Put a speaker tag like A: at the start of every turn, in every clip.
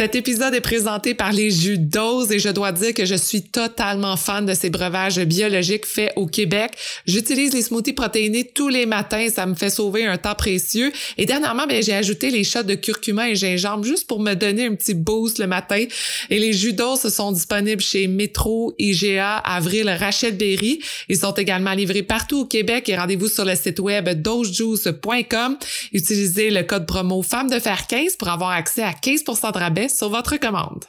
A: Cet épisode est présenté par les jus d'ose et je dois dire que je suis totalement fan de ces breuvages biologiques faits au Québec. J'utilise les smoothies protéinés tous les matins, ça me fait sauver un temps précieux. Et dernièrement, ben, j'ai ajouté les shots de curcuma et gingembre juste pour me donner un petit boost le matin. Et les jus d'ose sont disponibles chez Metro, IGA, Avril, Rachel Berry. Ils sont également livrés partout au Québec et rendez-vous sur le site web dosejuice.com. Utilisez le code promo femme de fer 15 pour avoir accès à 15% de rabais sur votre commande.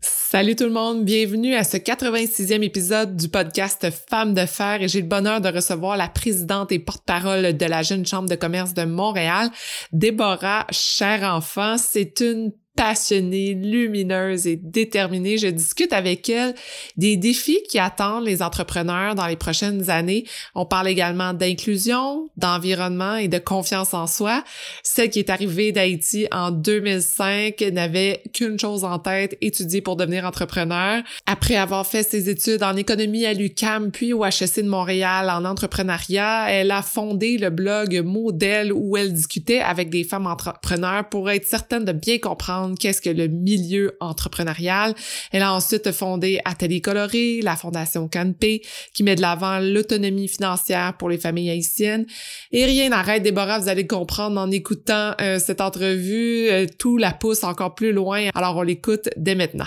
A: Salut tout le monde, bienvenue à ce 86e épisode du podcast Femmes de fer et j'ai le bonheur de recevoir la présidente et porte-parole de la Jeune Chambre de commerce de Montréal, Déborah Cher Enfant. C'est une passionnée, lumineuse et déterminée. Je discute avec elle des défis qui attendent les entrepreneurs dans les prochaines années. On parle également d'inclusion, d'environnement et de confiance en soi. Celle qui est arrivée d'Haïti en 2005 n'avait qu'une chose en tête, étudier pour devenir entrepreneur. Après avoir fait ses études en économie à l'UCAM puis au HEC de Montréal en entrepreneuriat, elle a fondé le blog Modèle où elle discutait avec des femmes entrepreneurs pour être certaine de bien comprendre qu'est-ce que le milieu entrepreneurial. Elle a ensuite fondé Atelier Coloré, la Fondation Canpé, qui met de l'avant l'autonomie financière pour les familles haïtiennes. Et rien n'arrête, Déborah, vous allez comprendre en écoutant euh, cette entrevue, euh, tout la pousse encore plus loin. Alors on l'écoute dès maintenant.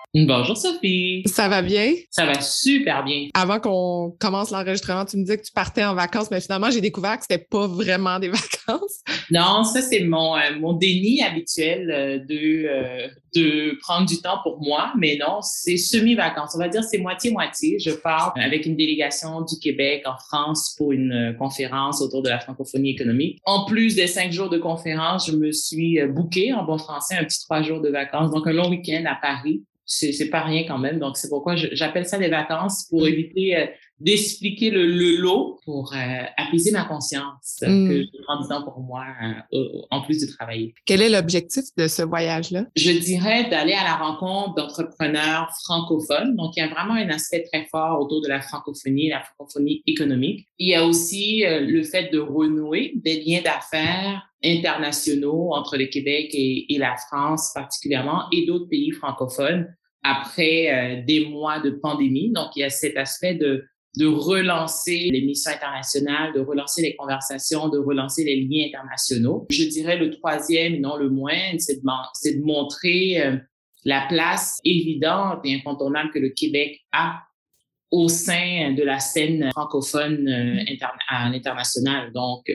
B: Bonjour Sophie.
A: Ça va bien?
B: Ça va super bien.
A: Avant qu'on commence l'enregistrement, tu me disais que tu partais en vacances, mais finalement, j'ai découvert que c'était pas vraiment des vacances.
B: Non, ça, c'est mon, euh, mon déni habituel euh, de, euh, de prendre du temps pour moi, mais non, c'est semi-vacances. On va dire c'est moitié-moitié. Je pars avec une délégation du Québec en France pour une conférence autour de la francophonie économique. En plus des cinq jours de conférence, je me suis booké en bon français un petit trois jours de vacances, donc un long week-end à Paris c'est pas rien quand même. Donc, c'est pourquoi j'appelle ça des vacances pour éviter euh, d'expliquer le, le, lot, pour euh, apaiser ma conscience mm. que je prends du temps pour moi euh, en plus de travailler.
A: Quel est l'objectif de ce voyage-là?
B: Je dirais d'aller à la rencontre d'entrepreneurs francophones. Donc, il y a vraiment un aspect très fort autour de la francophonie, la francophonie économique. Il y a aussi le fait de renouer des liens d'affaires internationaux entre le Québec et, et la France particulièrement et d'autres pays francophones après euh, des mois de pandémie. Donc, il y a cet aspect de, de relancer les missions internationales, de relancer les conversations, de relancer les liens internationaux. Je dirais le troisième, non le moins, c'est de, montrer euh, la place évidente et incontournable que le Québec a au sein de la scène francophone euh, à l'international. Donc,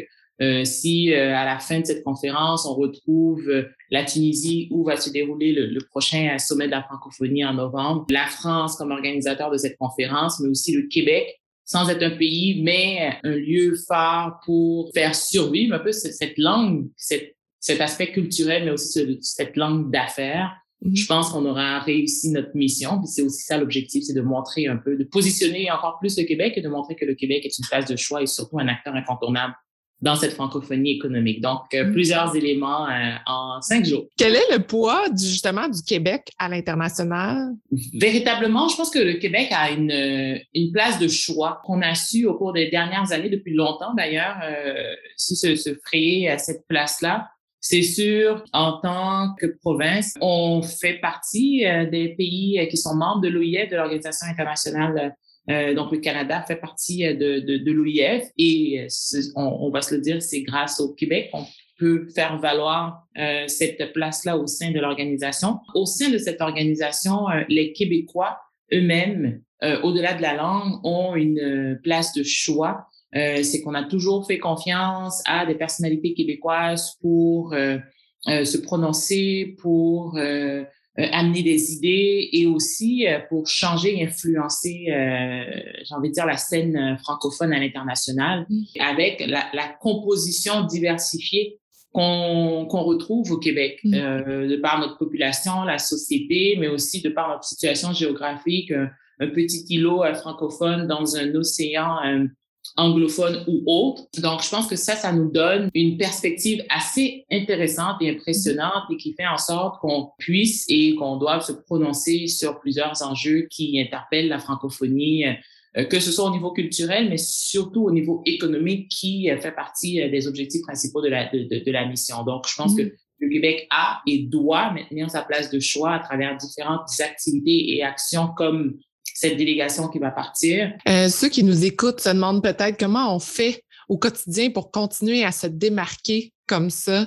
B: si euh, à la fin de cette conférence, on retrouve euh, la Tunisie où va se dérouler le, le, prochain sommet de la francophonie en novembre, la France comme organisateur de cette conférence, mais aussi le Québec, sans être un pays, mais un lieu phare pour faire survivre un peu cette, langue, cette, cet aspect culturel, mais aussi cette langue d'affaires. Mm-hmm. Je pense qu'on aura réussi notre mission. Puis c'est aussi ça l'objectif, c'est de montrer un peu, de positionner encore plus le Québec et de montrer que le Québec est une place de choix et surtout un acteur incontournable dans cette francophonie économique. Donc, euh, mm. plusieurs éléments euh, en cinq jours.
A: Quel est le poids du, justement du Québec à l'international?
B: Véritablement, je pense que le Québec a une, euh, une place de choix qu'on a su au cours des dernières années, depuis longtemps d'ailleurs, euh, se, se frayer à cette place-là. C'est sûr, en tant que province, on fait partie des pays qui sont membres de l'OIF, de l'Organisation internationale euh, donc, le Canada fait partie euh, de, de, de l'OIF et euh, on, on, va se le dire, c'est grâce au Québec qu'on peut faire valoir euh, cette place-là au sein de l'organisation. Au sein de cette organisation, les Québécois eux-mêmes, au-delà de la langue, ont une place de choix. c'est qu'on a toujours fait confiance à des personnalités québécoises pour se prononcer, pour euh, amener des idées et aussi euh, pour changer et influencer, euh, j'ai envie de dire, la scène francophone à l'international avec la, la, composition diversifiée qu'on retrouve au Québec, mm. euh, de par notre population, la société, mais aussi de par notre situation géographique, un, petit îlot francophone dans un océan anglophone ou autre. Donc, je pense que ça, ça nous donne une perspective assez intéressante et impressionnante et qui fait en sorte qu'on puisse et qu'on doive se prononcer sur plusieurs enjeux qui interpellent la francophonie, euh, que ce soit au niveau culturel, mais surtout au niveau économique qui euh, fait partie euh, des objectifs principaux de la, de, de, la mission. Donc, je pense que mm. le Québec a et doit maintenir sa place de choix à travers différentes activités et actions comme cette délégation qui va partir.
A: Euh, ceux qui nous écoutent se demandent peut-être comment on fait au quotidien pour continuer à se démarquer comme ça.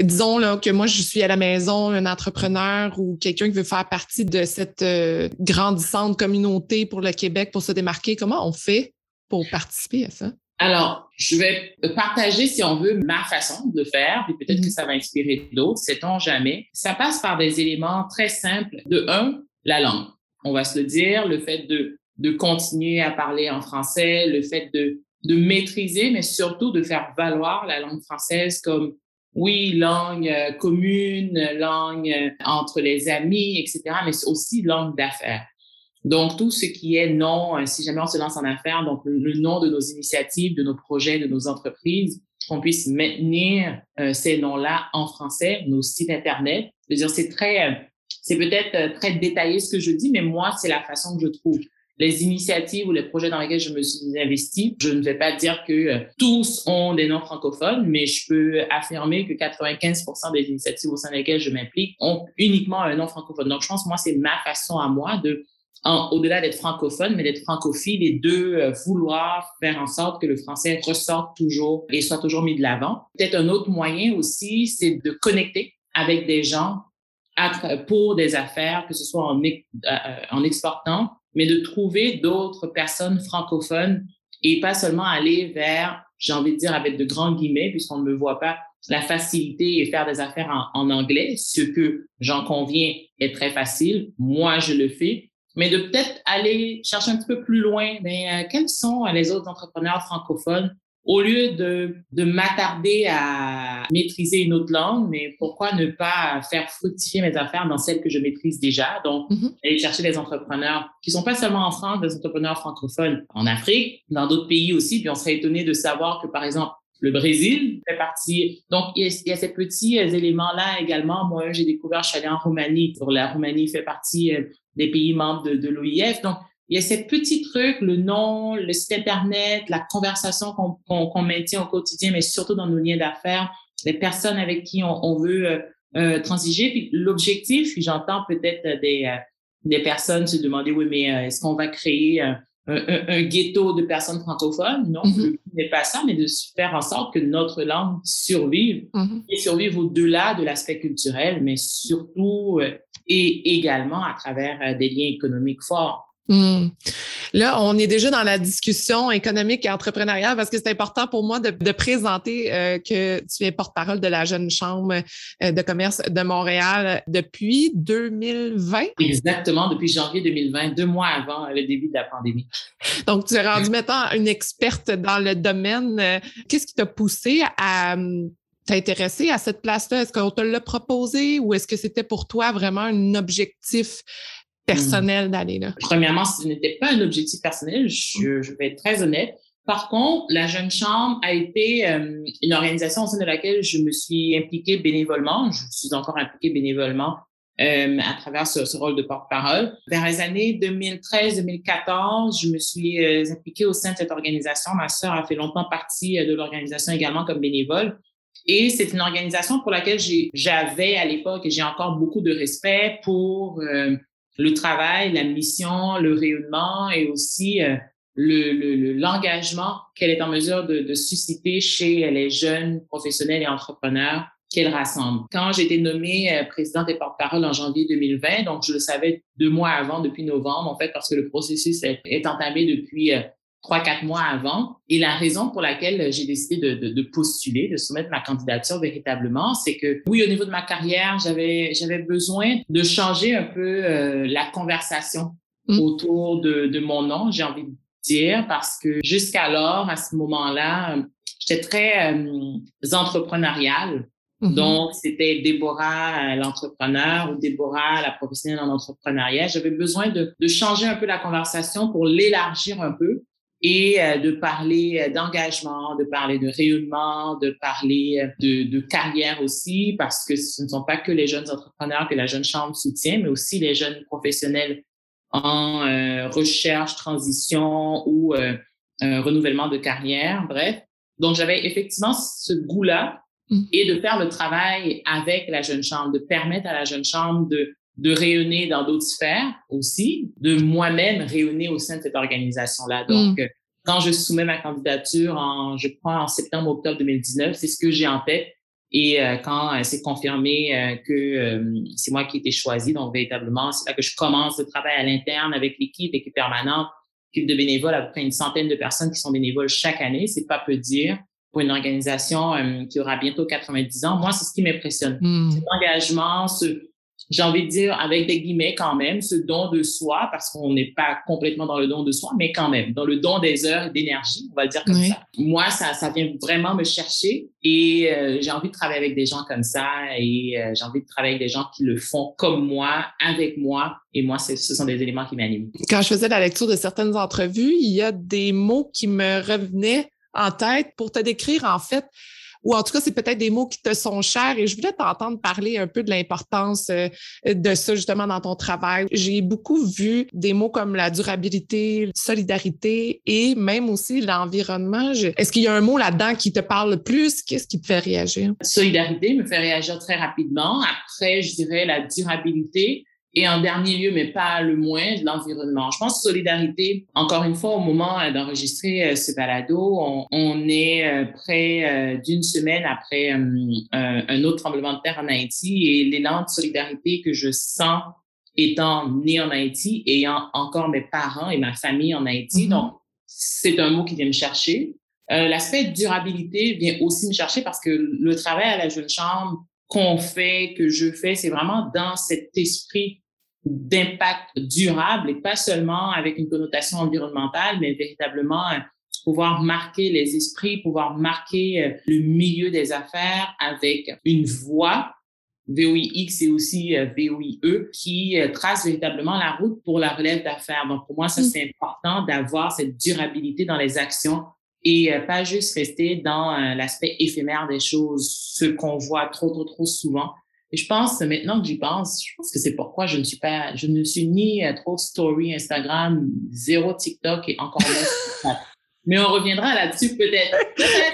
A: Disons là, que moi, je suis à la maison, un entrepreneur ou quelqu'un qui veut faire partie de cette euh, grandissante communauté pour le Québec pour se démarquer. Comment on fait pour participer à ça?
B: Alors, je vais partager, si on veut, ma façon de faire, puis peut-être que mm-hmm. ça va inspirer d'autres, sait-on jamais. Ça passe par des éléments très simples. De un, la langue on va se le dire, le fait de, de continuer à parler en français, le fait de, de maîtriser, mais surtout de faire valoir la langue française comme, oui, langue euh, commune, langue euh, entre les amis, etc., mais aussi langue d'affaires. Donc, tout ce qui est nom, euh, si jamais on se lance en affaires, donc le, nom de nos initiatives, de nos projets, de nos entreprises, qu'on puisse maintenir ces noms-là en français, nos sites Internet. Je veux dire, c'est très c'est peut-être euh, très détaillé ce que je dis, mais moi, c'est la façon que je trouve. Les initiatives ou les projets dans lesquels je me suis investie, je ne vais pas dire que euh, tous ont des noms francophones, mais je peux affirmer que 95% des initiatives au sein desquelles je m'implique ont uniquement un nom francophone. Donc, je pense, moi, c'est ma façon à moi de au-delà d'être francophone, mais d'être francophile et de euh, vouloir faire en sorte que le français ressorte toujours et soit toujours mis de l'avant. Peut-être un autre moyen aussi, c'est de connecter avec des gens pour des affaires, que ce soit en, euh, en exportant, mais de trouver d'autres personnes francophones et pas seulement aller vers, j'ai envie de dire avec de grands guillemets, puisqu'on ne me voit pas, la facilité et faire des affaires en, anglais, ce que j'en conviens est très facile. Moi, je le fais. Mais de peut-être aller chercher un petit peu plus loin, mais euh, quels sont les autres entrepreneurs francophones au lieu de, de m'attarder à maîtriser une autre langue, mais pourquoi ne pas faire fructifier mes affaires dans celles que je maîtrise déjà? Donc, mm-hmm. aller chercher des entrepreneurs qui sont pas seulement en France, des entrepreneurs francophones en Afrique, dans d'autres pays aussi. Puis on serait étonné de savoir que, par exemple, le Brésil fait partie. Donc, il y a, ces petits euh, éléments-là également. Moi, j'ai découvert, je suis allée en Roumanie. La Roumanie fait partie euh, des pays membres de, de l'OIF. Donc, il y a ces petits trucs, le nom, le site Internet, la conversation qu'on maintient au quotidien, mais surtout dans nos liens d'affaires, les personnes avec qui on, veut euh, euh, transiger. Puis l'objectif, j'entends peut-être des, euh, des personnes se demander, oui, mais est-ce qu'on va créer un, un, ghetto de personnes francophones? Non, mm-hmm. ce n'est pas ça, mais de faire en sorte que notre langue survive mm-hmm. et survive au-delà de l'aspect culturel, mais surtout et également à travers des liens économiques forts.
A: Hmm. Là, on est déjà dans la discussion économique et entrepreneuriale parce que c'est important pour moi de, présenter euh, que tu es porte-parole de la Jeune Chambre euh, de commerce de Montréal depuis 2020.
B: Exactement, depuis janvier 2020, deux mois avant le début de la pandémie.
A: Donc, tu es rendue maintenant une experte dans le domaine. Qu'est-ce qui t'a poussé à hum, t'intéresser à cette place-là? Est-ce qu'on te l'a proposé ou est-ce que c'était pour toi vraiment un objectif personnel d'aller là?
B: Premièrement, ce n'était pas un objectif personnel, je, vais être très honnête. Par contre, la Jeune Chambre a été euh, une organisation au sein de laquelle je me suis impliquée bénévolement. Je suis encore impliquée bénévolement euh, à travers ce, rôle de porte-parole. Vers les années 2013-2014, je me suis euh, impliquée au sein de cette organisation. Ma sœur a fait longtemps partie de l'organisation également comme bénévole. Et c'est une organisation pour laquelle j'avais à l'époque et j'ai encore beaucoup de respect pour le travail, la mission, le rayonnement et aussi euh, le, l'engagement qu'elle est en mesure de, susciter chez les jeunes professionnels et entrepreneurs qu'elle rassemble. Quand j'ai été nommée euh, présidente et porte-parole en janvier 2020, donc je le savais deux mois avant, depuis novembre, en fait, parce que le processus est, est entamé depuis euh, trois, quatre mois avant. Et la raison pour laquelle j'ai décidé de, de, postuler, de soumettre ma candidature véritablement, c'est que oui, au niveau de ma carrière, j'avais j'avais besoin de changer un peu euh, la conversation mm. autour de, de mon nom, j'ai envie de dire, parce que jusqu'alors, à ce moment-là, j'étais très euh, entrepreneuriale. Mm-hmm. Donc, c'était Déborah, l'entrepreneur, ou Déborah, la professionnelle en entrepreneuriat. J'avais besoin de, de changer un peu la conversation pour l'élargir un peu et euh, de parler euh, d'engagement, de parler de rayonnement, de parler euh, de, de, carrière aussi, parce que ce ne sont pas que les jeunes entrepreneurs que la Jeune Chambre soutient, mais aussi les jeunes professionnels en recherche, transition ou renouvellement de carrière, bref. Donc, j'avais effectivement ce goût-là mmh. et de faire le travail avec la Jeune Chambre, de permettre à la Jeune Chambre de de rayonner dans d'autres sphères aussi, de moi-même rayonner au sein de cette organisation-là. Donc, mm. quand je soumets ma candidature en, je crois, en septembre-octobre 2019, c'est ce que j'ai en tête. Et euh, quand euh, c'est confirmé euh, que c'est moi qui ai été choisi, donc véritablement, c'est là que je commence le travail à l'interne avec l'équipe, l'équipe permanente, l'équipe de bénévoles, à peu près une centaine de personnes qui sont bénévoles chaque année. C'est pas peu dire pour une organisation qui aura bientôt 90 ans. Moi, c'est ce qui m'impressionne. Mm. Cet engagement, ce, j'ai envie de dire avec des guillemets quand même, ce don de soi, parce qu'on n'est pas complètement dans le don de soi, mais quand même, dans le don des heures et d'énergie, on va le dire comme ça. Moi, ça, ça vient vraiment me chercher et euh, j'ai envie de travailler avec des gens comme ça et euh, j'ai envie de travailler avec des gens qui le font comme moi, avec moi. Et moi, ce sont des éléments qui m'animent.
A: Quand je faisais la lecture de certaines entrevues, il y a des mots qui me revenaient en tête pour te décrire, en fait, ou en tout cas, c'est peut-être des mots qui te sont chers et je voulais t'entendre parler un peu de l'importance euh, de ça justement dans ton travail. J'ai beaucoup vu des mots comme la durabilité, solidarité et même aussi l'environnement. Est-ce qu'il y a un mot là-dedans qui te parle plus? Qu'est-ce qui te fait réagir?
B: Solidarité me fait réagir très rapidement. Après, je dirais la durabilité. Et en dernier lieu, mais pas le moins, l'environnement. Je pense solidarité, encore une fois, au moment euh, d'enregistrer euh, ce balado, on, est euh, près d'une semaine après un autre tremblement de terre en Haïti et l'élan de solidarité que je sens étant né en Haïti, ayant encore mes parents et ma famille en Haïti. Mm-hmm. Donc, c'est un mot qui vient me chercher. L'aspect durabilité vient aussi me chercher parce que le travail à la Jeune Chambre qu'on fait, que je fais, c'est vraiment dans cet esprit d'impact durable et pas seulement avec une connotation environnementale, mais véritablement euh, pouvoir marquer les esprits, pouvoir marquer euh, le milieu des affaires avec une voix VOIX et aussi euh, VOIE qui trace véritablement la route pour la relève d'affaires. Donc, pour moi, ça, mm. c'est important d'avoir cette durabilité dans les actions et euh, pas juste rester dans euh, l'aspect éphémère des choses, ce qu'on voit trop, trop, trop souvent. Et je pense, maintenant que j'y pense, je pense que c'est pourquoi je ne suis pas, je ne suis ni euh, trop story Instagram, zéro TikTok et encore moins Mais on reviendra là-dessus peut-être.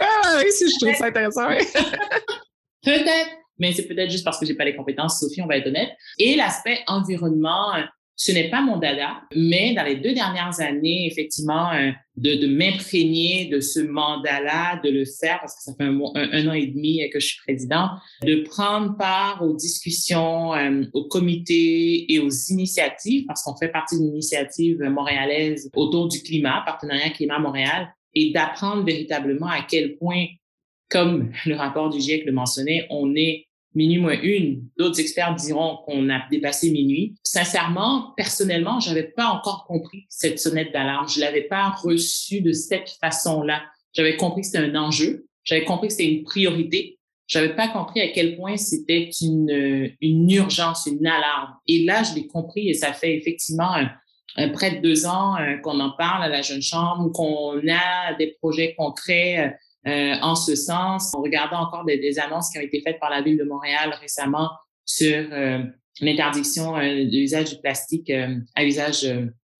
A: ah oui, si je trouve ça intéressant.
B: peut-être. Mais c'est peut-être juste parce que j'ai pas les compétences, Sophie, on va être honnête. Et l'aspect environnement, ce n'est pas mon dada, mais dans les deux dernières années, effectivement, euh, de, de m'imprégner de ce mandat-là, de le faire, parce que ça fait un, an et demi que je suis président, de prendre part aux discussions, euh, aux comités et aux initiatives, parce qu'on fait partie d'une initiative montréalaise autour du climat, Partenariat Climat Montréal, et d'apprendre véritablement à quel point, comme le rapport du GIEC le mentionnait, on est minuit moins une. D'autres experts diront qu'on a dépassé minuit. Sincèrement, personnellement, j'avais pas encore compris cette sonnette d'alarme. Je l'avais pas reçue de cette façon-là. J'avais compris que c'était un enjeu. J'avais compris que c'était une priorité. J'avais pas compris à quel point c'était une, une urgence, une alarme. Et là, je l'ai compris et ça fait effectivement un, près de deux ans euh, qu'on en parle à la Jeune Chambre, qu'on a des projets concrets euh, en ce sens. En regardant encore des, annonces qui ont été faites par la ville de Montréal récemment sur euh, l'interdiction euh, de l'usage du plastique à usage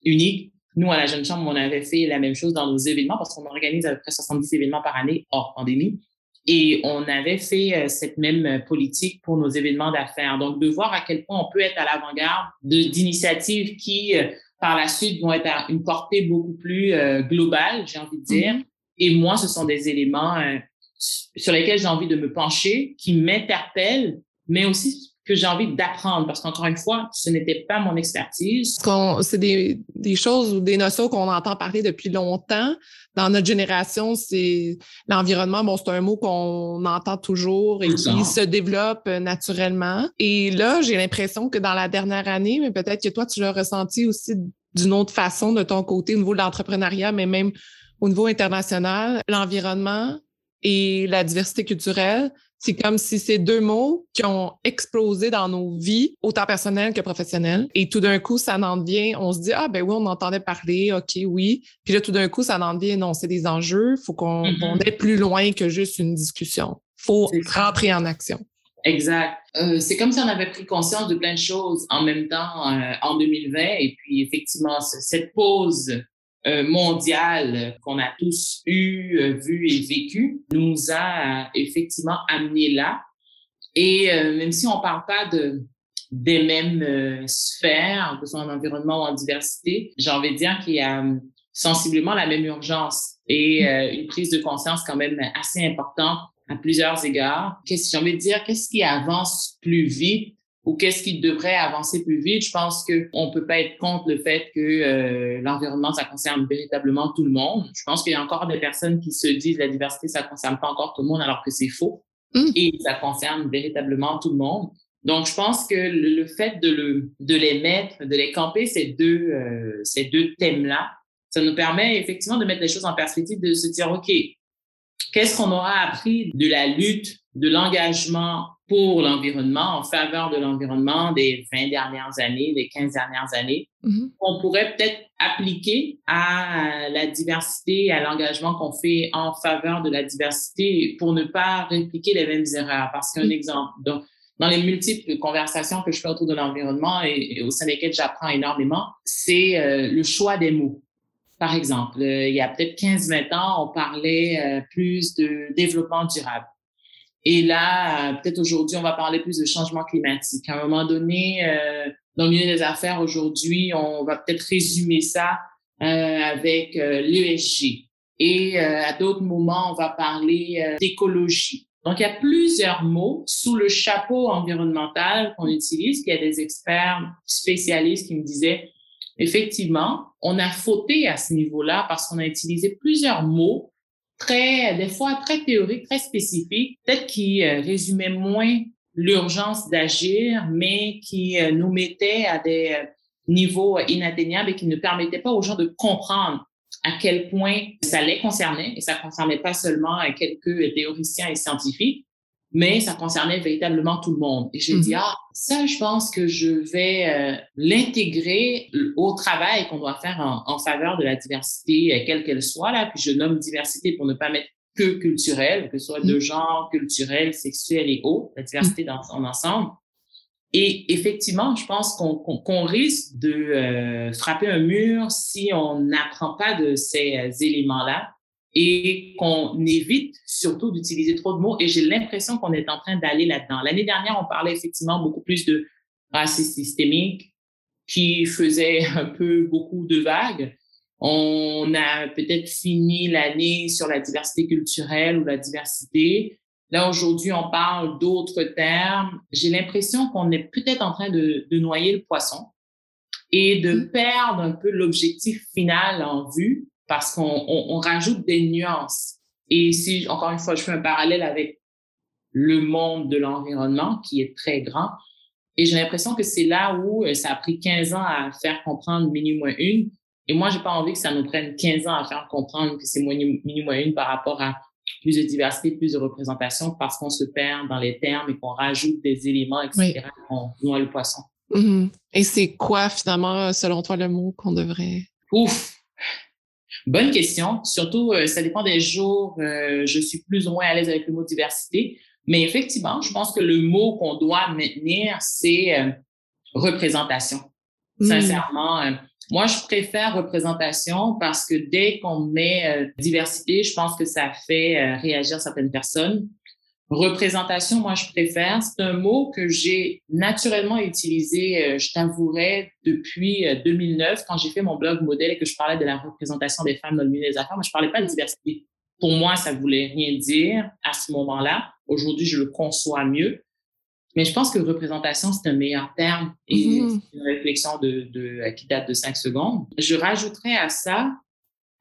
B: unique. Nous, à la Jeune Chambre, on avait fait la même chose dans nos événements parce qu'on organise à peu près 70 événements par année hors pandémie. Et on avait fait cette même politique pour nos événements d'affaires. Donc, de voir à quel point on peut être à l'avant-garde d'initiatives qui, par la suite, vont être à une portée beaucoup plus globale, j'ai envie de dire, mm-hmm. Et moi, ce sont des éléments euh, sur lesquels j'ai envie de me pencher, qui m'interpellent, mais aussi que j'ai envie d'apprendre parce qu'encore une fois, ce n'était pas mon expertise.
A: C'est des, des, choses ou des notions qu'on entend parler depuis longtemps. Dans notre génération, c'est l'environnement, bon, c'est un mot qu'on entend toujours et qui se développe naturellement. Et là, j'ai l'impression que dans la dernière année, mais peut-être que toi, tu l'as ressenti aussi d'une autre façon de ton côté au niveau de l'entrepreneuriat, mais même au niveau international, l'environnement et la diversité culturelle, c'est comme si ces deux mots qui ont explosé dans nos vies, autant personnelles que professionnelles. Et tout d'un coup, ça en devient, on se dit, ah ben oui, on entendait parler, OK, oui. Puis là, tout d'un coup, ça en devient, non, c'est des enjeux, faut qu'on mm-hmm. aille plus loin que juste une discussion. faut rentrer en action.
B: Exact. Euh, c'est comme si on avait pris conscience de plein de choses en même temps euh, en 2020. Et puis, effectivement, cette pause mondiale qu'on a tous eu, euh, vu et vécu nous a effectivement amené là. Et même si on parle pas de des mêmes sphères, que ce soit en environnement ou en diversité, j'ai envie de dire qu'il y a sensiblement la même urgence et une prise de conscience quand même assez importante à plusieurs égards. Qu'est-ce de dire? Qu'est-ce qui avance plus vite ou qu'est-ce qui devrait avancer plus vite? Je pense qu'on peut pas être contre le fait que euh, l'environnement, ça concerne véritablement tout le monde. Je pense qu'il y a encore des personnes qui se disent la diversité, ça concerne pas encore tout le monde, alors que c'est faux. Mmh. Et ça concerne véritablement tout le monde. Donc, je pense que le, fait de, le, de les mettre, de les camper, ces deux, euh, ces deux thèmes-là, ça nous permet effectivement de mettre les choses en perspective, de se dire, OK, Qu'est-ce qu'on aura appris de la lutte, de l'engagement pour l'environnement, en faveur de l'environnement des 20 dernières années, des 15 dernières années, mm-hmm. qu'on pourrait peut-être appliquer à la diversité, à l'engagement qu'on fait en faveur de la diversité pour ne pas répliquer les mêmes erreurs. Parce qu'un mm. exemple, donc, dans les multiples conversations que je fais autour de l'environnement et, au sein desquelles j'apprends énormément, c'est euh, le choix des mots. Par exemple, euh, il y a peut-être 15-20 ans, on parlait euh, plus de développement durable. Et là, euh, peut-être aujourd'hui, on va parler plus de changement climatique. À un moment donné, dans le milieu des affaires, aujourd'hui, on va peut-être résumer ça avec l'ESG. Et à d'autres moments, on va parler d'écologie. Donc, il y a plusieurs mots sous le chapeau environnemental qu'on utilise. Il y a des experts spécialistes qui me disaient, effectivement, on a fauté à ce niveau-là parce qu'on a utilisé plusieurs mots très, des fois très théoriques, très spécifiques, peut-être qui euh, résumaient moins l'urgence d'agir, mais qui euh, nous mettaient à des euh, niveaux inatteignables et qui ne permettaient pas aux gens de comprendre à quel point ça les concernait, et ça concernait pas seulement quelques théoriciens et scientifiques, mais ça concernait véritablement tout le monde. Et j'ai dit, mhm. ah, ça, je pense que je vais euh, l'intégrer au travail qu'on doit faire en, en, faveur de la diversité, euh, quelle qu'elle soit, là. Puis je nomme diversité pour ne pas mettre que culturelle, que ce soit de mhm. genre, culturel, sexuel et autres, la diversité dans son ensemble. Et effectivement, je pense qu'on risque de euh, frapper un mur si on n'apprend pas de ces éléments-là et qu'on évite surtout d'utiliser trop de mots. Et j'ai l'impression qu'on est en train d'aller là-dedans. L'année dernière, on parlait effectivement beaucoup plus de racisme systémique qui faisait un peu beaucoup de vagues. On a peut-être fini l'année sur la diversité culturelle ou la diversité. Là, aujourd'hui, on parle d'autres termes. J'ai l'impression qu'on est peut-être en train de, de noyer le poisson et de mmh. perdre un peu l'objectif final en vue parce qu'on on, rajoute des nuances. Et si, encore une fois, je fais un parallèle avec le monde de l'environnement qui est très grand, et j'ai l'impression que c'est là où euh, ça a pris 15 ans à faire comprendre mini moins une. Et moi, j'ai pas envie que ça nous prenne 15 ans à faire comprendre que c'est mini moins une par rapport à plus de diversité, plus de représentation, parce qu'on se perd dans les termes et qu'on rajoute des éléments, etc., qu'on noie le poisson.
A: Mm-hmm. Et c'est quoi, finalement, selon toi, le mot qu'on devrait...
B: Ouf! Bonne question. Surtout, euh, ça dépend des jours. Euh, je suis plus ou moins à l'aise avec le mot diversité. Mais effectivement, je pense que le mot qu'on doit maintenir, c'est euh, représentation. Hmm. Sincèrement, moi, je préfère représentation parce que dès qu'on met diversité, je pense que ça fait réagir certaines personnes. Représentation, moi, je préfère. C'est un mot que j'ai naturellement utilisé, euh, je t'avouerai, depuis 2009, euh, quand j'ai fait mon blog modèle et que je parlais de la représentation des femmes dans le milieu des affaires. Mais je parlais pas de diversité. Pour moi, ça voulait rien dire à ce moment-là. Aujourd'hui, je le conçois mieux. Mais je pense que représentation, c'est un meilleur terme et mm-hmm. c'est une réflexion de, de, qui date de cinq secondes. Je rajouterais à ça,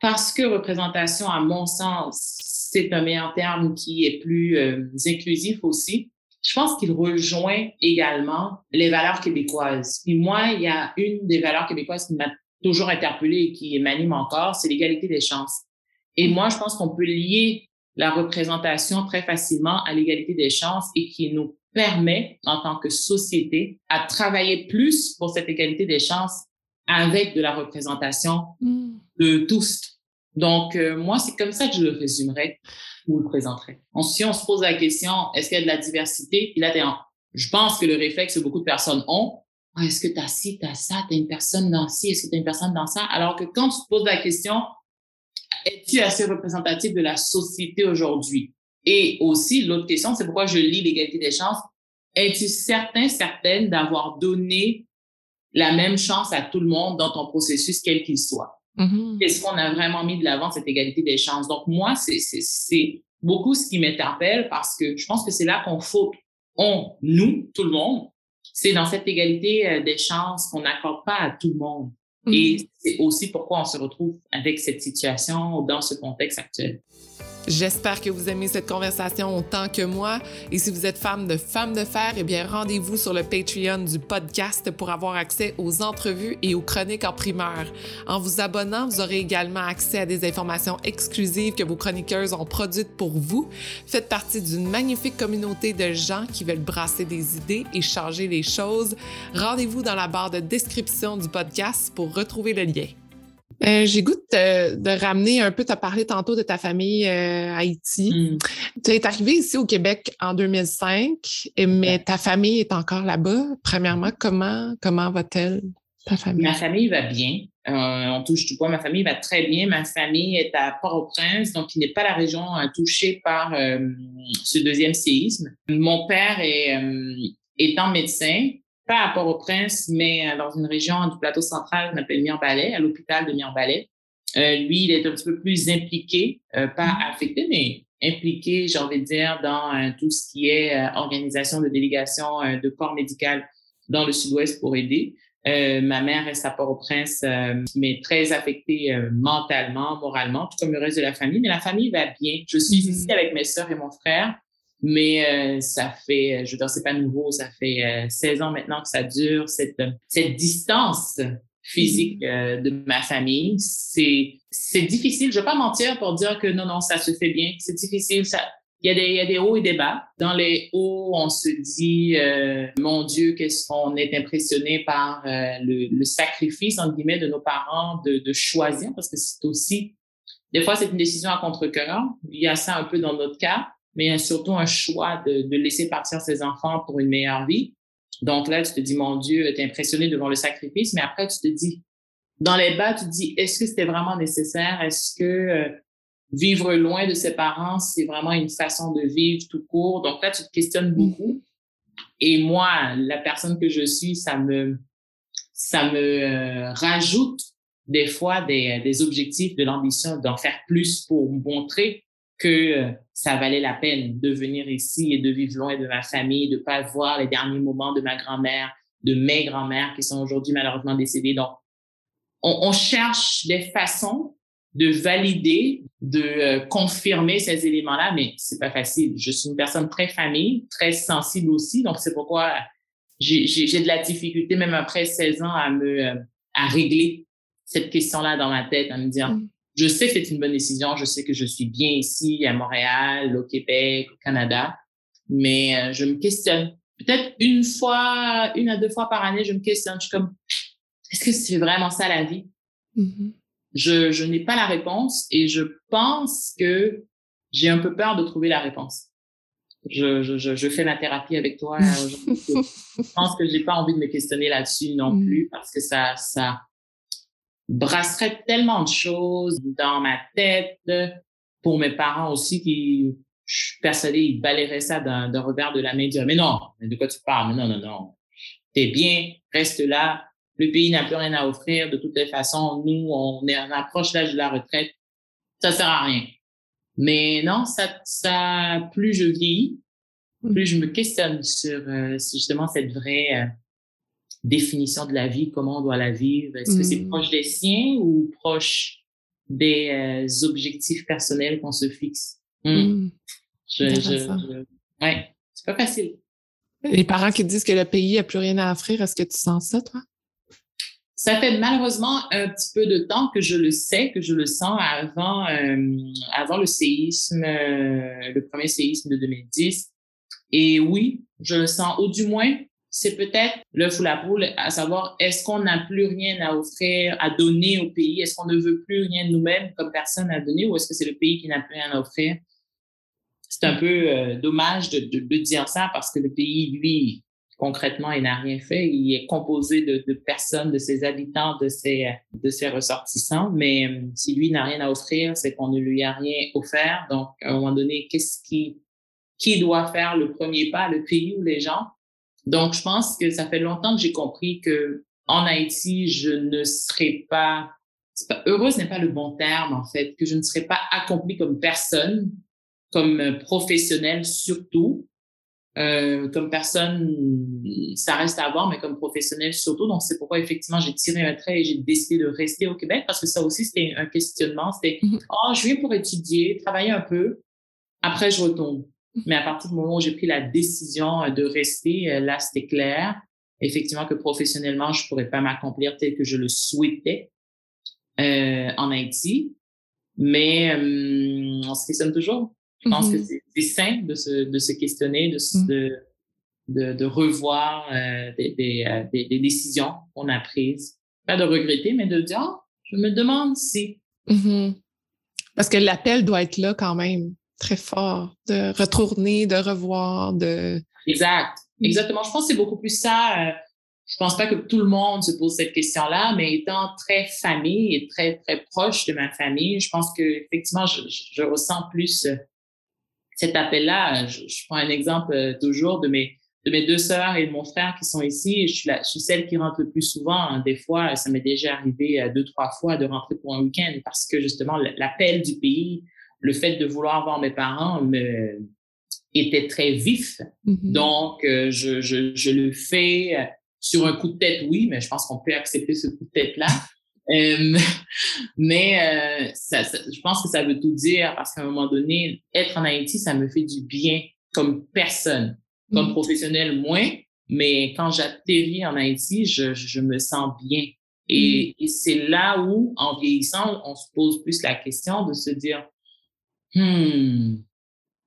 B: parce que représentation, à mon sens, c'est un meilleur terme qui est plus euh, inclusif aussi. Je pense qu'il rejoint également les valeurs québécoises. Puis moi, il y a une des valeurs québécoises qui m'a toujours interpellée et qui m'anime encore, c'est l'égalité des chances. Et moi, je pense qu'on peut lier la représentation très facilement à l'égalité des chances et qui nous permet, en tant que société, à travailler plus pour cette égalité des chances avec de la représentation mm. de tous. Donc, euh, moi, c'est comme ça que je le résumerais ou le présenterais. si on se pose la question, est-ce qu'il y a de la diversité? Puis là, je pense que le réflexe que beaucoup de personnes ont, ah, est-ce que tu as ci, tu as ça, tu as une personne dans ci, est-ce que tu as une personne dans ça? Alors que quand tu te poses la question, es-tu assez représentatif de la société aujourd'hui? Et aussi, l'autre question, c'est pourquoi je lis l'égalité des chances? Es-tu certain, certaine d'avoir donné la même chance à tout le monde dans ton processus, quel qu'il soit? Mm-hmm. Est-ce qu'on a vraiment mis de l'avant cette égalité des chances? Donc, moi, c'est beaucoup ce qui m'interpelle parce que je pense que c'est là qu'on faut, on, nous, tout le monde, c'est dans cette égalité euh, des chances qu'on n'accorde pas à tout le monde. Et mm-hmm. c'est aussi pourquoi on se retrouve avec cette situation dans ce contexte actuel.
A: J'espère que vous aimez cette conversation autant que moi. Et si vous êtes femme de Femmes de Fer, eh bien, rendez-vous sur le Patreon du podcast pour avoir accès aux entrevues et aux chroniques en primeur. En vous abonnant, vous aurez également accès à des informations exclusives que vos chroniqueuses ont produites pour vous. Faites partie d'une magnifique communauté de gens qui veulent brasser des idées et changer les choses. Rendez-vous dans la barre de description du podcast pour retrouver le lien. Euh, j'ai goût de, ramener un peu, tu as parlé tantôt de ta famille euh, Haïti. Mm. Tu es arrivé ici au Québec en 2005, mais ta famille est encore là-bas? Premièrement, comment, comment va-t-elle, ta famille?
B: Ma famille va bien. Euh, on touche du bois. Ma famille va très bien. Ma famille est à Port-au-Prince, donc qui n'est pas la région touchée par ce deuxième séisme. Mon père est étant médecin, pas à Port-au-Prince, mais euh, dans une région du plateau central qu'on appelle Mirbalais, à l'hôpital de Mirbalais. Euh, lui, il est un petit peu plus impliqué, euh, pas mm-hmm. affecté, mais impliqué, j'ai envie de dire, dans tout ce qui est organisation de délégation de corps médical dans le sud-ouest pour aider. ma mère reste à Port-au-Prince, mais très affectée mentalement, moralement, tout comme le reste de la famille. Mais la famille va bien. Je suis mm-hmm. ici avec mes sœurs et mon frère. Mais euh, ça fait, euh, je veux dire, c'est pas nouveau, ça fait 16 euh, ans maintenant que ça dure, cette, cette distance physique mm-hmm. de ma famille. C'est, c'est difficile, je vais pas mentir pour dire que non, non, ça se fait bien. C'est difficile, ça, il y, a des, il y a des hauts et des bas. Dans les hauts, on se dit, mon Dieu, qu'est-ce qu'on est impressionné par le, le, sacrifice, entre guillemets, de nos parents de, de choisir, parce que c'est aussi, des fois, c'est une décision à contre-cœur. Il y a ça un peu dans notre cas mais surtout un choix de, de, laisser partir ses enfants pour une meilleure vie. Donc là, tu te dis, mon Dieu, tu es impressionné devant le sacrifice, mais après, tu te dis, dans les bas, tu te dis, est-ce que c'était vraiment nécessaire? Est-ce que euh, vivre loin de ses parents, c'est vraiment une façon de vivre tout court? Donc là, tu te questionnes mm-hmm. beaucoup. Et moi, la personne que je suis, ça me, ça me euh, rajoute des fois des, des objectifs, de l'ambition d'en faire plus pour montrer que euh, ça valait la peine de venir ici et de vivre loin de ma famille, de pas voir les derniers moments de ma grand-mère, de mes grand-mères qui sont aujourd'hui malheureusement décédées. Donc, on, on, cherche des façons de valider, de euh, confirmer ces éléments-là, mais c'est pas facile. Je suis une personne très famille, très sensible aussi, donc c'est pourquoi j'ai de la difficulté, même après 16 ans, à me euh, à régler cette question-là dans ma tête, à me dire, je sais que c'est une bonne décision. Je sais que je suis bien ici, à Montréal, au Québec, au Canada. Mais euh, je me questionne. Peut-être une fois, une à deux fois par année, je me questionne. Je suis comme, est-ce que c'est vraiment ça la vie? Mm-hmm. Je, je n'ai pas la réponse et je pense que j'ai un peu peur de trouver la réponse. Je, je, je fais ma thérapie avec toi. je pense que j'ai pas envie de me questionner là-dessus non mm. plus parce que ça, ça, brasserait tellement de choses dans ma tête pour mes parents aussi qui, je suis persuadée, ils balayeraient ça d'un revers de la main et diraient, mais non, de quoi tu parles? Mais non, non, non. T'es bien, reste là. Le pays n'a plus rien à offrir. De toutes les façons, nous, on est, on approche l'âge de la retraite. Ça sert à rien. Mais non, ça, ça, plus je vieillis, plus je me questionne sur, euh, justement cette vraie, euh, définition de la vie, comment on doit la vivre? Est-ce que c'est mm. proche des siens ou proche des euh, objectifs personnels qu'on se fixe? Hmm. Mm. Je, je, ouais, c'est pas facile.
A: Les parents qui disent que le pays n'a plus rien à offrir, est-ce que tu sens ça, toi?
B: Ça fait malheureusement un petit peu de temps que je le sais, que je le sens avant, euh, avant le séisme, euh, le premier séisme de 2010. Et oui, je le sens, ou du moins, c'est peut-être l'œuf ou la poule, à savoir, est-ce qu'on n'a plus rien à offrir, à donner au pays? Est-ce qu'on ne veut plus rien nous-mêmes comme personne à donner ou est-ce que c'est le pays qui n'a plus rien à offrir? C'est un peu euh, dommage de, dire ça parce que le pays, lui, concrètement, il n'a rien fait. Il est composé de, de, personnes, de ses habitants, de ses, de ses ressortissants. Mais euh, si lui n'a rien à offrir, c'est qu'on ne lui a rien offert. Donc, à un moment donné, qu'est-ce qui, qui doit faire le premier pas, le pays ou les gens? Donc, je pense que ça fait longtemps que j'ai compris que en Haïti, je ne serai pas, pas heureuse n'est pas le bon terme en fait, que je ne serai pas accomplie comme personne, comme professionnelle surtout, euh, comme personne, ça reste à voir, mais comme professionnel surtout. Donc, c'est pourquoi, effectivement, j'ai tiré un trait et j'ai décidé de rester au Québec parce que ça aussi, c'était un questionnement. C'était, oh, je viens pour étudier, travailler un peu. Après, je retourne. Mais à partir du moment où j'ai pris la décision de rester, euh, là, c'était clair. Effectivement, que professionnellement, je pourrais pas m'accomplir tel que je le souhaitais euh, en Haïti. Mais euh, on se questionne toujours. Je pense que mm-hmm. c'est sain de se, de se questionner, de, mm. de, de, de, revoir euh, des, des, euh, des, des, décisions qu'on a prises. Pas de regretter, mais de dire, oh, je me demande si.
A: Mm-hmm. Parce que l'appel doit être là quand même, très fort, de retourner, de revoir, de...
B: Exact. Mm. Exactement. Je pense que c'est beaucoup plus ça. Euh, je pense pas que tout le monde se pose cette question-là, mais étant très famille et très, très proche de ma famille, je pense que effectivement, je, je ressens plus cet appel-là, je, prends un exemple euh, toujours de mes de mes deux sœurs et de mon frère qui sont ici. Je suis, la, je suis celle qui rentre le plus souvent. Hein. Des fois, ça m'est déjà arrivé euh, deux, trois fois de rentrer pour un week-end parce que justement, l'appel du pays, le fait de vouloir voir mes parents me était très vif. Mm-hmm. Donc, euh, je, je, je, le fais sur un coup de tête, oui, mais je pense qu'on peut accepter ce coup de tête-là. Euh, mais euh, ça, je pense que ça veut tout dire parce qu'à un moment donné, être en Haïti, ça me fait du bien comme personne, comme mm. professionnel moins. Mais quand j'atterris en Haïti, je, je me sens bien. Et, mm. et c'est là où, en vieillissant, on se pose plus la question de se dire, hmm,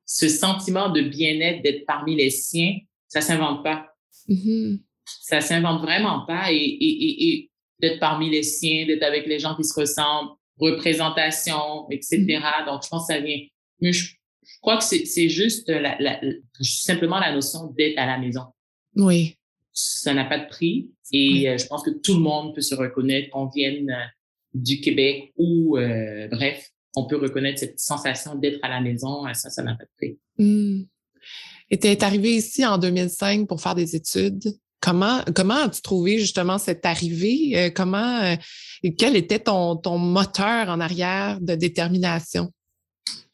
B: ce sentiment de bien-être d'être parmi les siens, ça s'invente pas. Mm-hmm. Ça s'invente vraiment pas. Et, et, et, d'être parmi les siens, d'être avec les gens qui se ressemblent, représentation, etc. Mm-hmm. Donc, je pense que ça vient. Mais je, crois que c'est juste la, la, simplement la notion d'être à la maison.
A: Oui.
B: Ça n'a pas de prix et euh, je pense que tout le monde peut se reconnaître, qu'on vienne euh, du Québec ou, euh, bref, on peut reconnaître cette sensation d'être à la maison. Ça, ça n'a pas de prix.
A: Mm. Et tu es arrivé ici en 2005 pour faire des études. Comment, comment as-tu trouvé justement cette arrivée? Euh, comment, euh, quel était ton, ton moteur en arrière de détermination?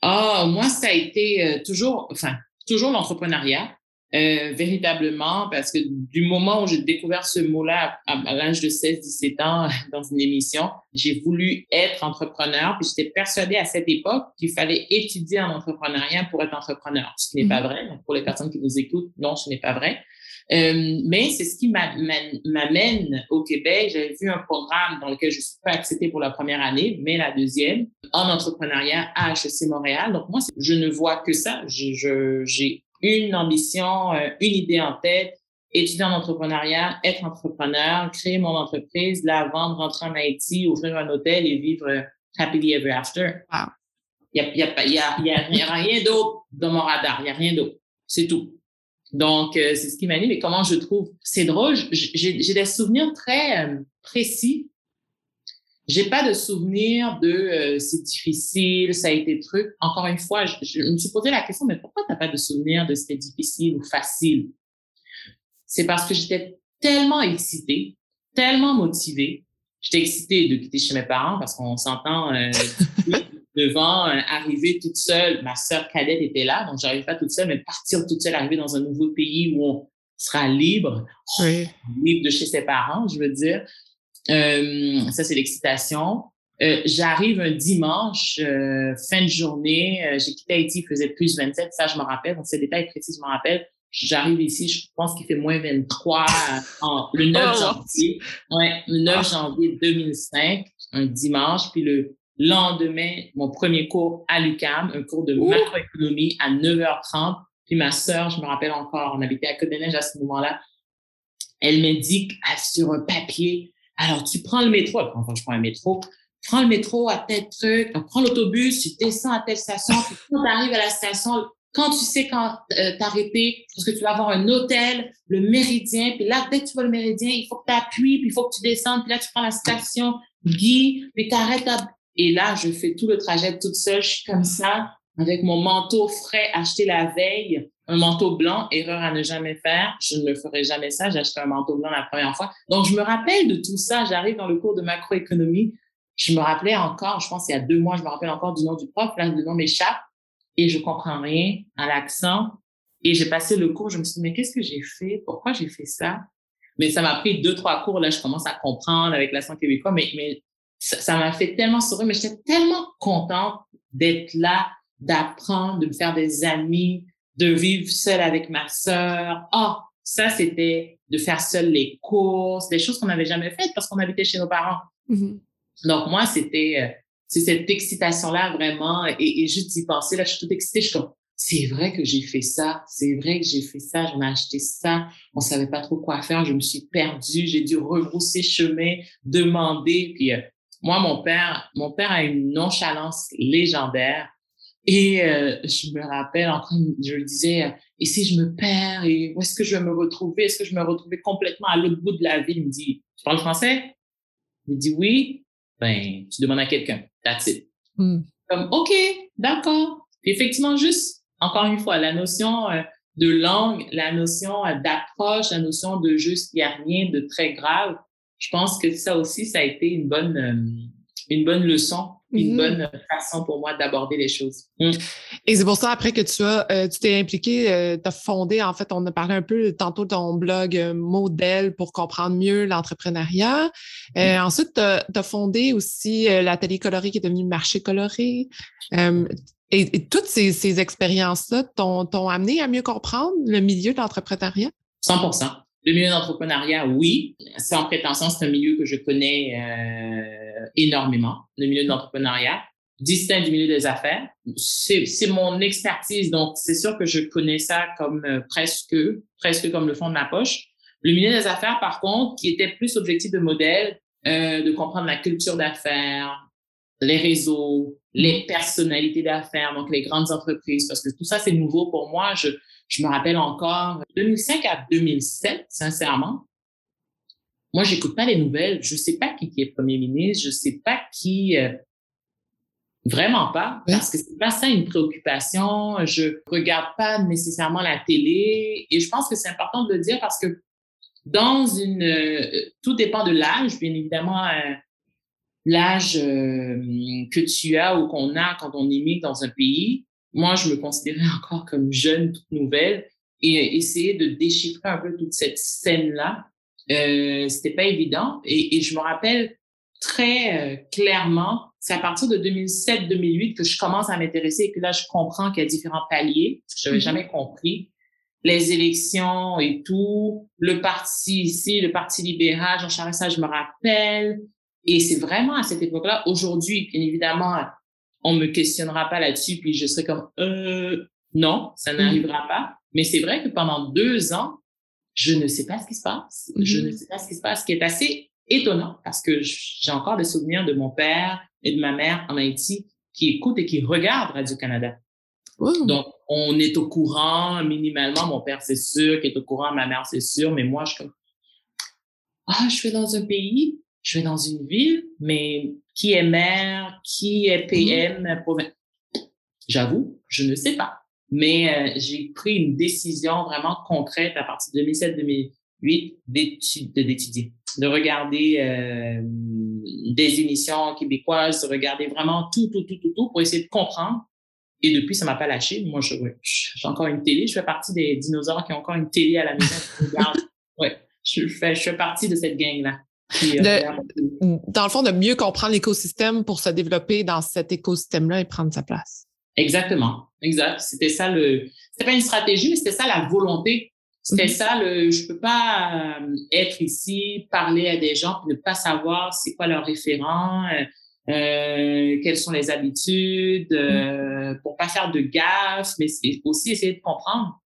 B: Ah, moi, ça a été euh, toujours, enfin, toujours l'entrepreneuriat. Véritablement, parce que du moment où j'ai découvert ce mot-là à, l'âge de 16-17 ans dans une émission, j'ai voulu être entrepreneur, puis j'étais persuadée à cette époque qu'il fallait étudier en entrepreneuriat pour être entrepreneur, ce qui n'est pas mmh. vrai. pour les personnes qui nous écoutent, non, ce n'est pas vrai. Euh, mais c'est ce qui m'amène au Québec. J'avais vu un programme dans lequel je suis pas acceptée pour la première année, mais la deuxième, en entrepreneuriat à HEC Montréal. Donc moi, je ne vois que ça. J'ai une ambition, euh, une idée en tête, étudier en entrepreneuriat, être entrepreneur, créer mon entreprise, la vendre, rentrer en Haïti, ouvrir un hôtel et vivre happily ever after. Il n'y a, rien d'autre dans mon radar. Il n'y a rien d'autre. C'est tout. Donc, euh, c'est ce qui m'anime. Et comment je trouve, c'est drôle, j'ai des souvenirs très euh, précis. J'ai pas de souvenirs de euh, c'est difficile, ça a été truc. Encore une fois, je, me suis posé la question, mais pourquoi t'as pas de souvenirs de c'était difficile ou facile? C'est parce que j'étais tellement excitée, tellement motivée. J'étais excitée de quitter chez mes parents parce qu'on s'entend devant euh, arriver toute seule. Ma sœur cadette était là, donc j'arrive pas toute seule, mais partir toute seule, arriver dans un nouveau pays où on sera libre, libre de chez ses parents, je veux dire. Euh, ça, c'est l'excitation. Euh, j'arrive un dimanche, fin de journée, j'ai quitté Haïti, il faisait plus 27, ça je me rappelle, donc ces détails précis, je me rappelle. J'arrive ici, je pense qu'il fait moins 23 en, le 9 janvier. Ouais, le 9 ah. janvier 2005, un dimanche. Puis le lendemain, mon premier cours à l'UCAM, un cours de macroéconomie à 9h30. Puis ma sœur, je me rappelle encore, on habitait à Côte-des-Neiges à ce moment-là. Elle m'a dit sur un papier, alors tu prends le métro, enfin je prends un métro, prends le métro à tel truc, prends l'autobus, tu descends à telle station, quand tu arrives à la station, quand tu sais quand euh, t'arrêter, parce que tu vas avoir un hôtel, le méridien, puis là, dès que tu vois le méridien, il faut que tu appuies, puis il faut que tu descendes, puis là, tu prends la station Guy, puis t'arrêtes à... Et là, je fais tout le trajet toute seule, je suis comme ça, avec mon manteau frais acheté la veille, un manteau blanc, erreur à ne jamais faire. Je ne ferai jamais ça. J'ai acheté un manteau blanc la première fois. Donc, je me rappelle de tout ça. J'arrive dans le cours de macroéconomie. Je me rappelais encore, je pense il y a deux mois, je me rappelle encore du nom du prof. Là, le nom m'échappe et je comprends rien à l'accent. Et j'ai passé le cours, je me suis dit, mais qu'est-ce que j'ai fait? Pourquoi j'ai fait ça? Mais ça m'a pris deux, trois cours. Là, je commence à comprendre avec l'accent québécois, mais, mais ça m'a fait tellement sourire, mais j'étais tellement contente d'être là, d'apprendre, de me faire des amis, de vivre seule avec ma sœur. Oh, ça, c'était de faire seul les courses, des choses qu'on n'avait jamais faites parce qu'on habitait chez nos parents. Mm-hmm. Donc, moi, c'était euh, c'est cette excitation-là vraiment. Et, et juste d'y penser, là, je suis toute excitée. Je suis comme, c'est vrai que j'ai fait ça. C'est vrai que j'ai fait ça. J'en ai acheté ça. On savait pas trop quoi faire. Je me suis perdue. J'ai dû rebrousser chemin, demander. Puis, euh, moi, mon père, mon père a une nonchalance légendaire. Et euh, je me rappelle, en train, je lui disais, euh, et si je me perds, et où est-ce que je vais me retrouver? Est-ce que je me retrouvais complètement à l'autre bout de la ville? Il me dit, tu parles français? Il me dit oui. Ben, tu demandes à quelqu'un. That's it. Hmm. Comme, OK, d'accord. Effectivement, juste, encore une fois, la notion euh, de langue, la notion d'approche, la notion de juste, il n'y a rien de très grave. Je pense que ça aussi, ça a été une bonne, une bonne leçon une mm-hmm. bonne façon pour moi d'aborder les choses. Mm.
A: Et c'est pour ça, après que tu as, euh, tu t'es impliqué, euh, tu as fondé, en fait, on a parlé un peu tantôt de ton blog euh, Modèle pour comprendre mieux l'entrepreneuriat. Mm. Ensuite, tu as, fondé aussi l'atelier coloré qui est devenu marché coloré. Et, toutes ces, ces expériences-là t'ont amené à mieux comprendre le milieu de l'entrepreneuriat?
B: 100 le milieu d'entrepreneuriat, oui. Sans prétention, c'est un milieu que je connais euh, énormément, le milieu de l'entrepreneuriat, distinct du milieu des affaires. C'est mon expertise, donc c'est sûr que je connais ça comme euh, presque, presque comme le fond de ma poche. Le milieu des affaires, par contre, qui était plus objectif de modèle, euh, de comprendre la culture d'affaires, les réseaux, les personnalités d'affaires, donc les grandes entreprises, parce que tout ça, c'est nouveau pour moi. Je, je me rappelle encore 2005 à 2007, sincèrement. Moi, j'écoute pas les nouvelles. Je sais pas qui, est premier ministre. Je sais pas qui. Euh, vraiment pas, parce que c'est pas ça une préoccupation. Je regarde pas nécessairement la télé, et je pense que c'est important de le dire parce que dans une, euh, tout dépend de l'âge, bien évidemment. Euh, l'âge que tu as ou qu'on a quand on immigre dans un pays, moi, je me considérais encore comme jeune, toute nouvelle, et essayer de déchiffrer un peu toute cette scène-là, euh, c'était pas évident. Et, et, je me rappelle très euh, clairement, c'est à partir de 2007-2008 que je commence à m'intéresser et que là, je comprends qu'il y a différents paliers, que je n'avais mm-hmm. jamais compris. Les élections et tout, le parti ici, le parti libéral, Jean Charest, ça, je me rappelle. Et c'est vraiment à cette époque-là, aujourd'hui, bien évidemment, on me questionnera pas là-dessus, puis je serai comme, euh, non, ça mm. n'arrivera pas. Mais c'est vrai que pendant deux ans, je ne sais pas ce qui se passe. Je mm-hmm. ne sais pas ce qui se passe, ce qui est assez étonnant parce que j'ai encore des souvenirs de mon père et de ma mère en Haïti qui écoutent et qui regardent Radio-Canada. Donc, on est au courant minimalement. Mon père, c'est sûr, qui est au courant. Ma mère, c'est sûr. Mais moi, je suis comme, ah, je suis dans un pays, je vais dans une ville, mais qui est maire, qui est PM, mhm. j'avoue, je ne sais pas. Mais euh, j'ai pris une décision vraiment concrète à partir de 2007-2008 d'étudier, de regarder euh, des émissions québécoises, de regarder vraiment tout, tout, tout, tout, tout pour essayer de comprendre. Et depuis, ça m'a pas lâché. Moi, j'ai encore une télé. Je fais partie des dinosaures qui ont encore une télé à la maison. ouais, je fais, je fais partie de cette gang-là.
A: Euh, dans le fond, de mieux comprendre l'écosystème pour se développer dans cet écosystème-là et prendre sa place.
B: Exactement. Exact. C'était ça le. C'était pas une stratégie, mais c'était ça la volonté C'était ça, le, je peux pas euh, être ici, parler à des gens, ne pas savoir c'est quoi leur référent, euh, quelles sont les habitudes, euh, pour pas faire de gaffe, mais aussi essayer de comprendre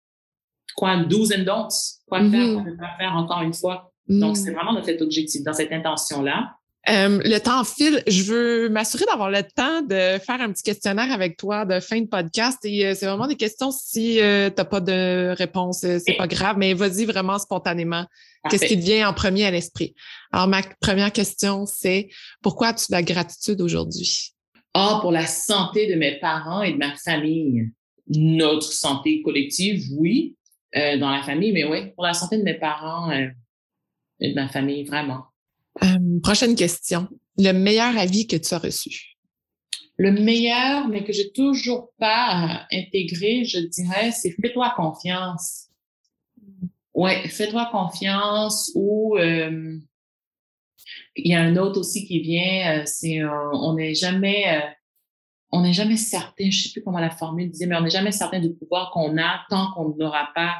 B: quoi do's and don'ts, quoi faire, mm-hmm. quoi ne pas faire encore une fois. Donc, c'est vraiment dans cet objectif, dans cette intention-là.
A: Euh, le temps file. Je veux m'assurer d'avoir le temps de faire un petit questionnaire avec toi de fin de podcast. Et euh, c'est vraiment des questions si euh, tu n'as pas de réponse, c'est pas grave, mais vas-y vraiment spontanément. Qu'est-ce qui te vient en premier à l'esprit? Alors, ma première question, c'est pourquoi as-tu de la gratitude aujourd'hui?
B: Ah, pour la santé de mes parents et de ma famille. Notre santé collective, oui, dans la famille, mais oui, pour la santé de mes parents et de ma famille, vraiment.
A: Euh, prochaine question. Le meilleur avis que tu as reçu?
B: Le meilleur, mais que j'ai toujours pas euh, intégré, je dirais, c'est fais-toi confiance. Ouais, fais-toi confiance ou euh, il y a un autre aussi qui vient, c'est on n'est jamais on n'est jamais certain, je sais plus comment la formule disait, mais on n'est jamais certain du pouvoir qu'on a tant qu'on n'aura pas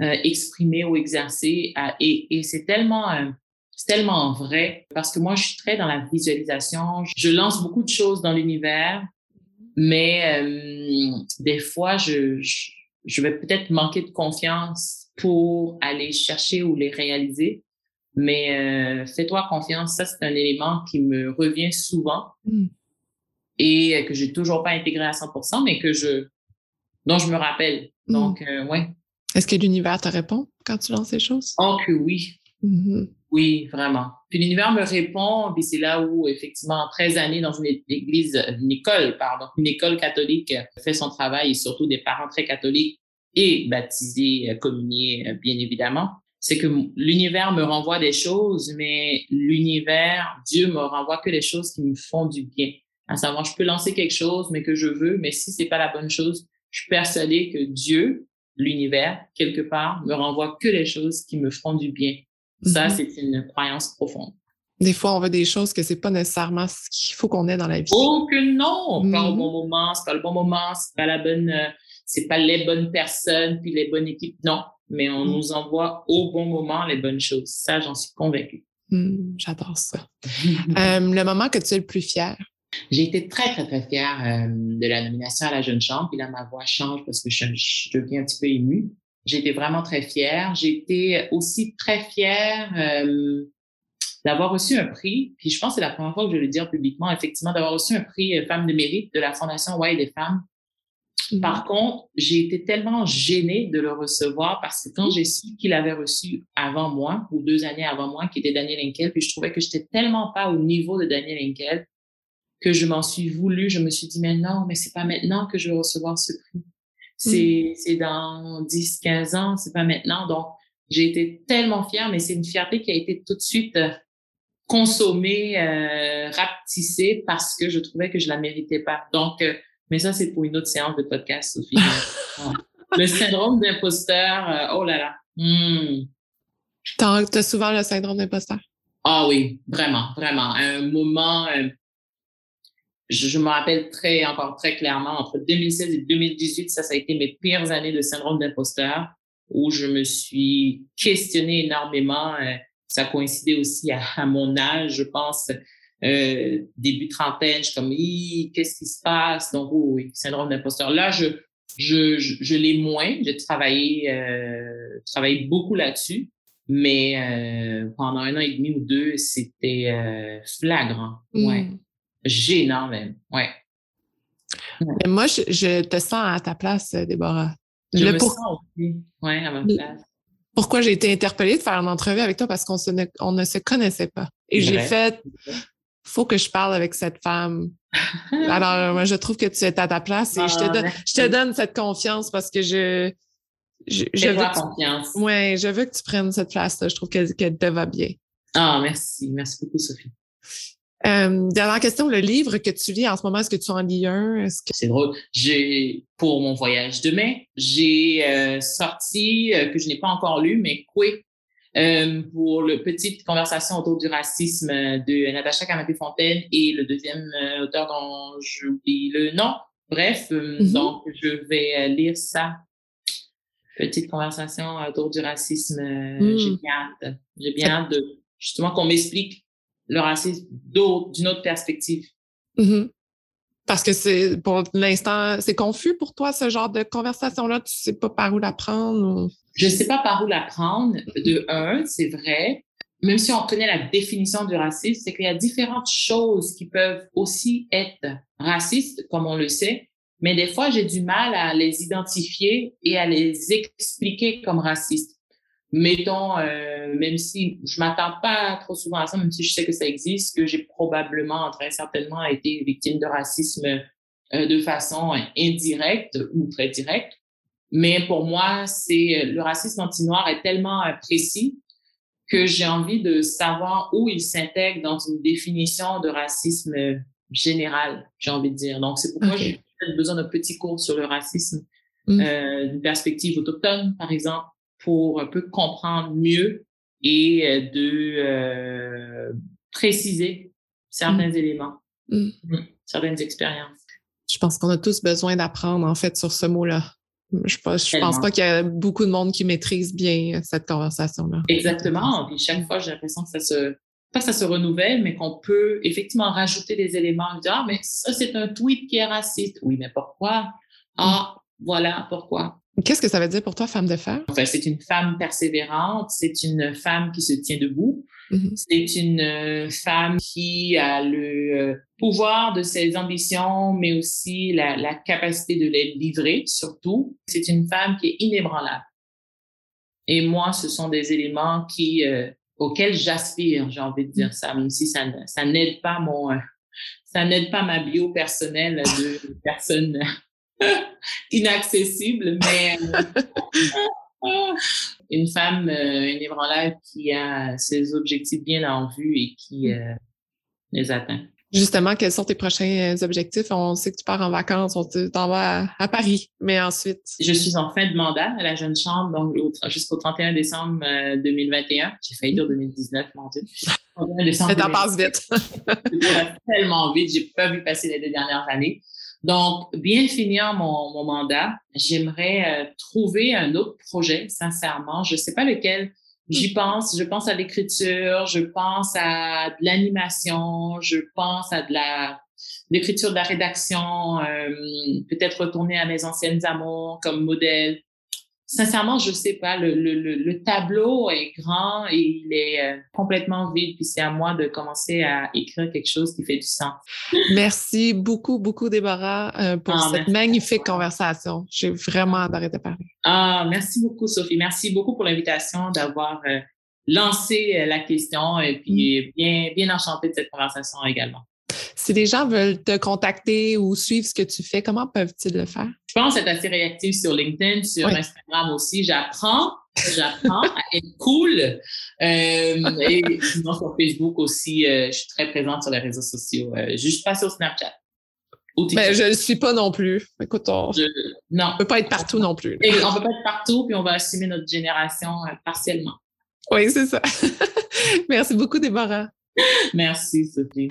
B: exprimé ou exercé. et, et c'est tellement c'est tellement vrai parce que moi, je suis très dans la visualisation. Je lance beaucoup de choses dans l'univers, mais euh, des fois, je, je, vais peut-être manquer de confiance pour aller chercher ou les réaliser. Mais euh, fais-toi confiance, ça, c'est un élément qui me revient souvent mm. et que j'ai toujours pas intégré à 100%, mais que je, dont je me rappelle. Mm. Donc, euh, ouais.
A: Est-ce que l'univers te répond quand tu lances ces choses?
B: Oh que oui. Mm-hmm. Oui, vraiment. Puis l'univers me répond, puis c'est là où, effectivement, 13 années dans une église, une école, pardon, une école catholique fait son travail et surtout des parents très catholiques et baptisés, euh, communiés, euh, bien évidemment. C'est que l'univers me renvoie des choses, mais l'univers, Dieu me renvoie que des choses qui me font du bien. À savoir, je peux lancer quelque chose, mais que je veux, mais si c'est pas la bonne chose, je suis persuadée que Dieu, l'univers, quelque part, me renvoie que les choses qui me font du bien. Ça, mm-hmm. c'est une croyance profonde.
A: Des fois, on veut des choses que c'est pas nécessairement ce qu'il faut qu'on ait dans la vie.
B: Oh que non! Pas au mm-hmm. bon moment, c'est pas le bon moment, c'est pas la bonne, euh, c'est pas les bonnes personnes puis les bonnes équipes. Non. Mais on mm. nous envoie au bon moment les bonnes choses. Ça, j'en suis convaincue.
A: Mm, j'adore ça. Euh, le moment que tu es le plus fier?
B: J'ai été très, très, très fière euh, de la nomination à la Jeune Chambre. Puis là, ma voix change parce que je, je deviens un petit peu émue. J'étais vraiment très fière. J'étais aussi très fière euh, d'avoir reçu un prix. Puis je pense que c'est la première fois que je vais le dire publiquement, effectivement, d'avoir reçu un prix euh, Femme de mérite de la Fondation Why des femmes. Mm-hmm. Par contre, j'ai été tellement gênée de le recevoir parce que quand j'ai su qu'il avait reçu avant moi, ou deux années avant moi, qui était Daniel Henkel, puis je trouvais que j'étais tellement pas au niveau de Daniel Henkel que je m'en suis voulu. Je me suis dit, mais non, mais c'est pas maintenant que je vais recevoir ce prix. Mm. C'est dans 10, 15 ans, c'est pas maintenant. Donc, j'ai été tellement fière, mais c'est une fierté qui a été tout de suite euh, consommée, euh, rapetissée parce que je trouvais que je la méritais pas. Donc, euh, mais ça, c'est pour une autre séance de podcast, Sophie. le syndrome d'imposteur, euh, oh là là. Hmm.
A: T'as as souvent le syndrome d'imposteur?
B: Ah oui, vraiment, vraiment. Un moment, je, me rappelle très, encore très clairement, entre 2016 et 2018, ça, ça a été mes pires années de syndrome d'imposteur où je me suis questionnée énormément. Euh, ça coïncidait aussi à, mon âge, je pense, euh, début trentaine. Je suis comme, qu'est-ce qui se passe? Donc, oui, syndrome d'imposteur. Là, je, je, je, l'ai moins. J'ai travaillé, euh, travaillé beaucoup là-dessus. Mais euh, pendant un an et demi ou deux, c'était euh, flagrant. Ouais. Hmm. Gênant même, ouais.
A: Mais moi, je, te sens à ta place, Déborah.
B: Je me sens aussi, ouais, à ma place.
A: Pourquoi j'ai été interpellée de faire une entrevue avec toi? Parce qu'on ne, on ne se connaissait pas. Et j'ai fait, faut que je parle avec cette femme. Alors, moi, je trouve que tu es à ta place et je, te ah, donne, je te donne cette confiance parce que je,
B: je, je veux confiance.
A: Ouais, je veux que tu prennes cette place-là. Je trouve qu'elle te va bien.
B: Ah, merci. Merci beaucoup, Sophie.
A: Euh, dernière question, le livre que tu lis en ce moment, est-ce que tu en lis un? Que...
B: C'est drôle. J'ai, pour mon voyage demain, j'ai euh, sorti, euh, que je n'ai pas encore lu, mais Coué, euh, pour le petite conversation autour du racisme de Natacha Canapé-Fontaine et le deuxième auteur dont j'oublie le nom. Bref, mm-hmm. donc je vais lire ça petite conversation autour du racisme. J'ai bien hâte. J'ai bien hâte de justement qu'on m'explique le racisme d'une autre perspective.
A: Mm-hmm. Parce que c'est pour l'instant, c'est confus pour toi ce genre de conversation-là? Tu sais pas par où la prendre.
B: Je sais pas par où la prendre. De un, c'est vrai. Même si on connaît la définition du racisme, c'est qu'il y a différentes choses qui peuvent aussi être racistes, comme on le sait. Mais des fois, j'ai du mal à les identifier et à les expliquer comme racistes mettons, euh, même si je m'attends pas trop souvent à ça, même si je sais que ça existe, que j'ai probablement, très certainement, été victime de racisme euh, de façon indirecte ou très directe. Mais pour moi, c'est le racisme anti-noir est tellement précis que j'ai envie de savoir où il s'intègre dans une définition de racisme général, j'ai envie de dire. Donc, c'est pourquoi j'ai besoin d'un petit cours sur le racisme, mm. euh, d'une perspective autochtone, par exemple, pour un peu comprendre mieux et euh, de euh, préciser certains mm. éléments, mm. Mm. certaines expériences.
A: Je pense qu'on a tous besoin d'apprendre, en fait, sur ce mot-là. Je pense, je pense pas qu'il y a beaucoup de monde qui maîtrise bien cette conversation-là.
B: Exactement. Puis chaque fois, j'ai l'impression que ça se, pas que ça se renouvelle, mais qu'on peut effectivement rajouter des éléments. Dire, ah, mais ça, c'est un tweet qui est raciste. Oui, mais pourquoi? Ah, voilà pourquoi?
A: Qu'est-ce que ça veut dire pour toi, femme de fer?
B: Enfin, c'est une femme persévérante, c'est une femme qui se tient debout, mm-hmm. c'est une euh, femme qui a le euh, pouvoir de ses ambitions, mais aussi la, la capacité de les livrer, surtout. C'est une femme qui est inébranlable. Et moi, ce sont des éléments qui, euh, auxquels j'aspire, j'ai envie de dire ça, même si ça, ça n'aide pas mon, ça n'aide pas ma bio personnelle de personne inaccessible, mais euh, une femme, euh, une ébranlable qui a ses objectifs bien en vue et qui mm. euh, les atteint.
A: Justement, quels sont tes prochains objectifs? On sait que tu pars en vacances, on t'en vas à, Paris, mais ensuite?
B: Je suis en fin de mandat à la Jeune Chambre, donc jusqu'au 31 décembre 2021. J'ai failli dire 2019, mon Dieu.
A: Ça t'en passe vite.
B: tellement vite, j'ai pas vu passer les deux dernières années. Donc, bien finir mon, mon mandat, j'aimerais euh, trouver un autre projet, sincèrement. Je ne sais pas lequel. J'y mm. pense. Je pense à l'écriture, je pense à de l'animation, je pense à de la l'écriture de la rédaction, euh, peut-être retourner à mes anciennes amours comme modèle sincèrement, je sais pas. Le, le, le, tableau est grand et il est euh, complètement vide. Puis c'est à moi de commencer à écrire quelque chose qui fait du sens.
A: Merci beaucoup, beaucoup, Déborah, euh, pour ah, cette magnifique conversation. J'ai vraiment adoré te parler.
B: Ah, merci beaucoup, Sophie. Merci beaucoup pour l'invitation d'avoir euh, lancé la question et puis mm. bien, bien enchantée de cette conversation également.
A: Si les gens veulent te contacter ou suivre ce que tu fais, comment peuvent-ils le faire?
B: Je pense être assez réactive sur LinkedIn, sur Instagram aussi. J'apprends, j'apprends à être cool. Euh, et sinon, sur Facebook aussi, euh, je suis très présente sur les réseaux sociaux. Euh, juste pas sur Snapchat.
A: Mais je ne le suis pas non plus. Écoute, on ne peut pas être partout non plus.
B: on ne peut pas être partout, puis on va assumer notre génération partiellement.
A: Oui, c'est ça. Merci beaucoup, Déborah.
B: Merci, Sophie.